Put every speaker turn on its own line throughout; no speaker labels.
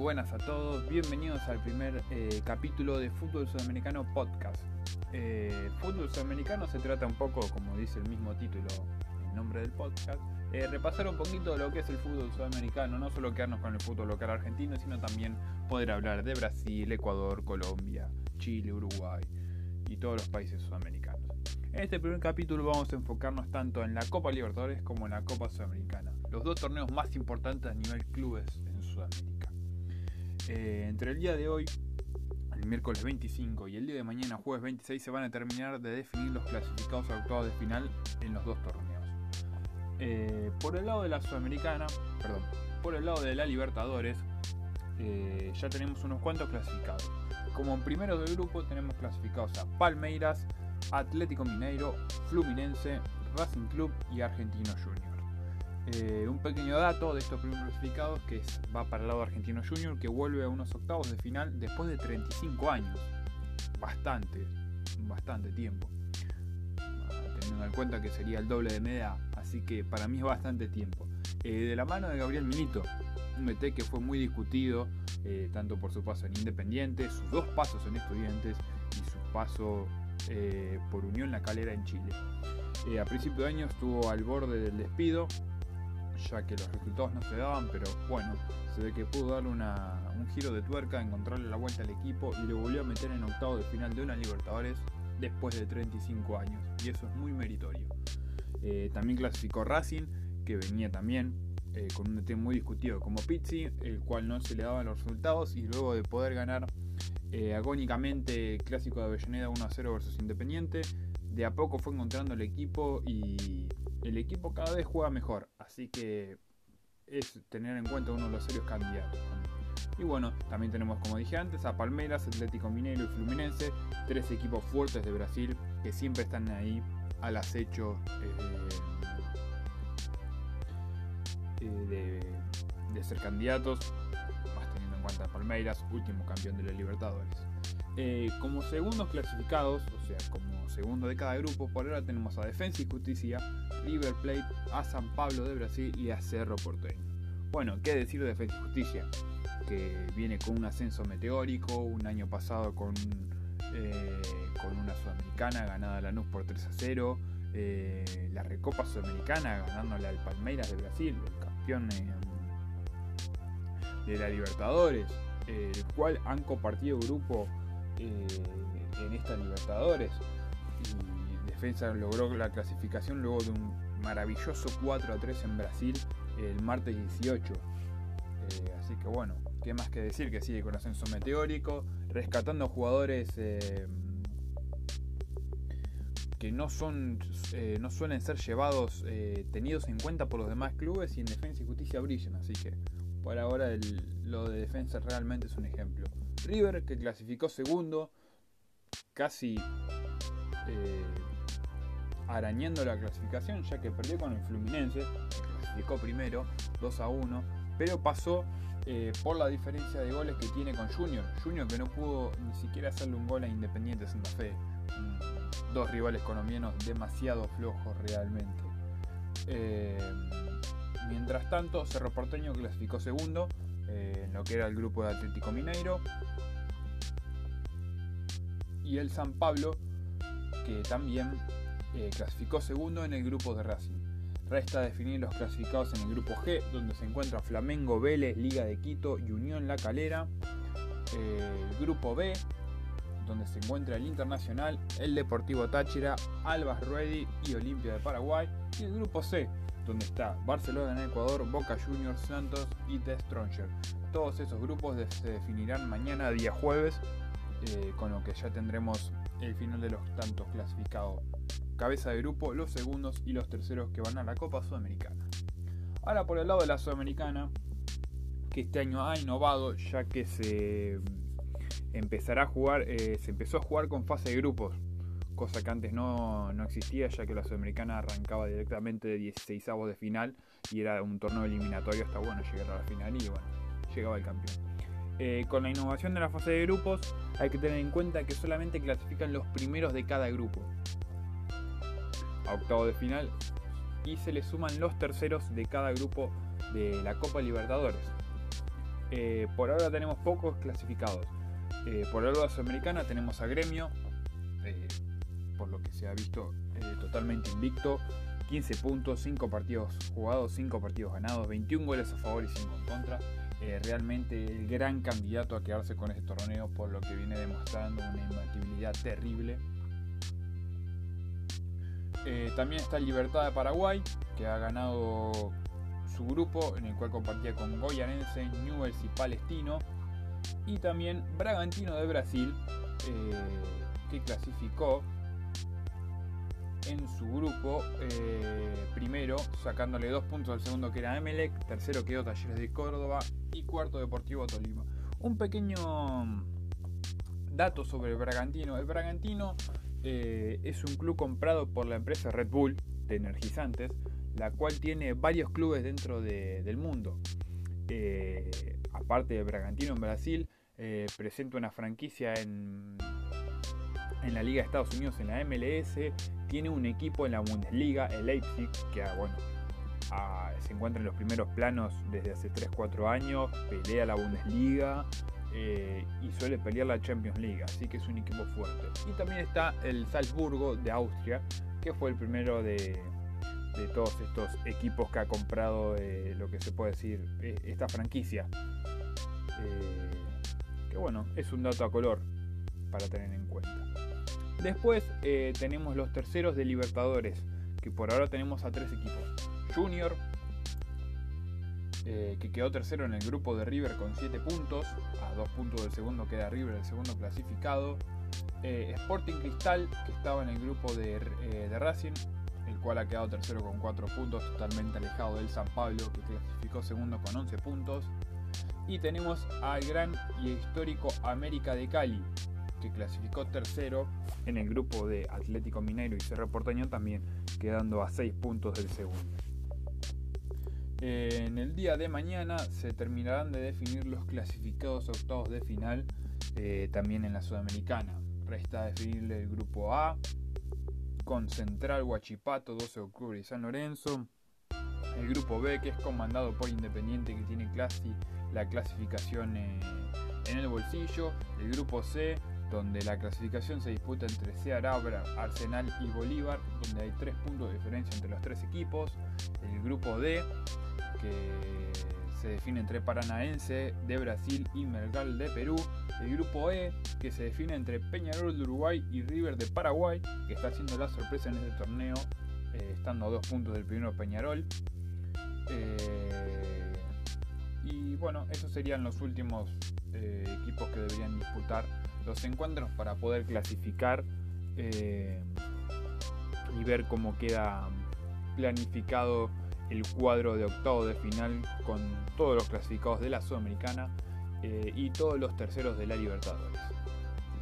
buenas a todos, bienvenidos al primer eh, capítulo de Fútbol Sudamericano Podcast. Eh, fútbol Sudamericano se trata un poco, como dice el mismo título, el nombre del podcast, eh, repasar un poquito lo que es el fútbol sudamericano, no solo quedarnos con el fútbol local argentino, sino también poder hablar de Brasil, Ecuador, Colombia, Chile, Uruguay y todos los países sudamericanos. En este primer capítulo vamos a enfocarnos tanto en la Copa Libertadores como en la Copa Sudamericana, los dos torneos más importantes a nivel clubes en Sudamérica. Eh, entre el día de hoy, el miércoles 25 y el día de mañana, jueves 26, se van a terminar de definir los clasificados a octavos de final en los dos torneos. Eh, por el lado de la Sudamericana, perdón, por el lado de la Libertadores, eh, ya tenemos unos cuantos clasificados. Como primero del grupo tenemos clasificados a Palmeiras, Atlético Mineiro, Fluminense, Racing Club y Argentino Junior. Eh, un pequeño dato de estos primeros clasificados que va para el lado Argentino Junior que vuelve a unos octavos de final después de 35 años. Bastante, bastante tiempo. Ah, teniendo en cuenta que sería el doble de media, así que para mí es bastante tiempo. Eh, de la mano de Gabriel Milito, un MT que fue muy discutido, eh, tanto por su paso en Independiente, sus dos pasos en Estudiantes y su paso por Unión La Calera en Chile. a principio de año estuvo al borde del despido, ya que los resultados no se daban, pero bueno, se ve que pudo darle un giro de tuerca, encontrarle la vuelta al equipo y lo volvió a meter en octavo de final de una Libertadores después de 35 años, y eso es muy meritorio. Eh, también clasificó Racing, que venía también eh, con un DT muy discutido como Pizzi, el cual no se le daban los resultados y luego de poder ganar eh, agónicamente clásico de Avellaneda 1 a 0 versus Independiente, de a poco fue encontrando el equipo y el equipo cada vez juega mejor, así que es tener en cuenta uno de los serios candidatos. Y bueno, también tenemos, como dije antes, a Palmeiras, Atlético Mineiro y Fluminense, tres equipos fuertes de Brasil que siempre están ahí al acecho eh, eh, de, ser candidatos, más teniendo en cuenta Palmeiras, último campeón de la Libertadores. Eh, como segundos clasificados, o sea, como segundo de cada grupo, por ahora tenemos a Defensa y Justicia, River Plate, a San Pablo de Brasil y a Cerro Porteño. Bueno, ¿qué decir de Defensa y Justicia? Que viene con un ascenso meteórico, un año pasado con eh, con una sudamericana ganada a Lanús por 3 a 0, eh, la Recopa Sudamericana ganándole al Palmeiras de Brasil, el campeón de la Libertadores, el cual han compartido grupo eh, en esta Libertadores. Y Defensa logró la clasificación luego de un maravilloso 4 a 3 en Brasil el martes 18. así que bueno, qué más que decir que sigue con ascenso meteórico, rescatando jugadores eh, que no son eh, no suelen ser llevados eh, tenidos en cuenta por los demás clubes y en defensa y justicia brillan. Así que por ahora lo de defensa realmente es un ejemplo River que clasificó segundo casi arañando la clasificación ya que perdió con el Fluminense clasificó primero 2 a 1 pero pasó eh, por la diferencia de goles que tiene con Junior. Junior que no pudo ni siquiera hacerle un gol a Independiente Santa Fe. Mm, dos rivales colombianos demasiado flojos realmente. Eh, mientras tanto, Cerro Porteño clasificó segundo eh, en lo que era el grupo de Atlético Mineiro. Y el San Pablo, que también clasificó segundo en el grupo de Racing. Resta definir los clasificados en el grupo G, donde se encuentra Flamengo, Vélez, Liga de Quito y Unión La Calera. el grupo B, donde se encuentra el Internacional, el Deportivo Táchira, Albas Ruedi y Olimpia de Paraguay. Y el grupo C, donde está Barcelona en Ecuador, Boca Juniors, Santos y The Stronger. Todos esos grupos se definirán mañana, día jueves, eh, con lo que ya tendremos el final de los tantos clasificados cabeza de grupo, los segundos y los terceros que van a la Copa Sudamericana. Ahora por el lado de la Sudamericana, que este año ha innovado ya que se empezará a jugar, eh, se empezó a jugar con fase de grupos, cosa que antes no, existía ya que la Sudamericana arrancaba directamente de 16 avos de final y era un torneo eliminatorio hasta bueno llegar a la final y bueno, llegaba el campeón. Eh, con la innovación de la fase de grupos hay que tener en cuenta que solamente clasifican los primeros de cada grupo octavo de final y se le suman los terceros de cada grupo de la Copa Libertadores. Eh, por ahora tenemos pocos clasificados. Eh, por lado sudamericana tenemos a Gremio, eh, por lo que se ha visto totalmente invicto. 15 puntos, 5 partidos jugados, 5 partidos ganados, 21 goles a favor y 5 en contra. realmente el gran candidato a quedarse con este torneo por lo que viene demostrando una imbatibilidad terrible. también está Libertad de Paraguay, que ha ganado su grupo, en el cual compartía con Goyanense, Newells y Palestino. Y también Bragantino de Brasil, eh, que clasificó en su grupo eh, primero, sacándole dos puntos al segundo que era Emelec, tercero quedó Talleres de Córdoba y cuarto Deportivo Tolima. Un pequeño dato sobre el Bragantino. El Bragantino eh, es un club comprado por la empresa Red Bull de energizantes la cual tiene varios clubes dentro del mundo. Eh, aparte de Bragantino en Brasil, presenta una franquicia en, en la Liga de Estados Unidos, en la MLS, tiene un equipo en la Bundesliga, el Leipzig, que ah, bueno, ah, se encuentra en los primeros planos desde hace 3-4 años, pelea la Bundesliga eh, y suele pelear la Champions League, así que es un equipo fuerte. Y también está el Salzburgo de Austria, que fue el primero de, todos estos equipos que ha comprado eh, lo que se puede decir eh, esta franquicia. Que bueno, es un dato a color para tener en cuenta. Después tenemos los terceros de Libertadores, que por ahora tenemos a tres equipos. Junior, que quedó tercero en el grupo de River con 7 puntos, a 2 puntos del segundo queda River, el segundo clasificado. Sporting Cristal, que estaba en el grupo de, de Racing, cual ha quedado tercero con 4 puntos, totalmente alejado del San Pablo, que clasificó segundo con 11 puntos. Y tenemos al gran y histórico América de Cali, que clasificó tercero en el grupo de Atlético Mineiro y Cerro Porteño, también quedando a 6 puntos del segundo. En el día de mañana se terminarán de definir los clasificados octavos de final, eh, también en la Sudamericana. Resta definir el grupo A, con Central, Huachipato, 12 de octubre y San Lorenzo. El grupo B, que es comandado por Independiente, que tiene la clasificación eh, en el bolsillo. El grupo C, donde la clasificación se disputa entre Ceará, Arsenal y Bolívar, donde hay tres puntos de diferencia entre los tres equipos. El grupo D, que se define entre Paranaense de Brasil y Melgar de Perú. El grupo E, que se define entre Peñarol de Uruguay y River de Paraguay, que está haciendo la sorpresa en este torneo, eh, estando a dos puntos del primero Peñarol. Eh, y bueno, esos serían los últimos eh, equipos que deberían disputar los encuentros para poder clasificar y ver cómo queda planificado el cuadro de octavo de final con todos los clasificados de la Sudamericana eh, y todos los terceros de la Libertadores. Así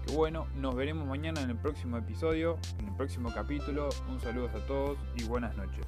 que bueno, nos veremos mañana en el próximo episodio, en el próximo capítulo. Un saludo a todos y buenas noches.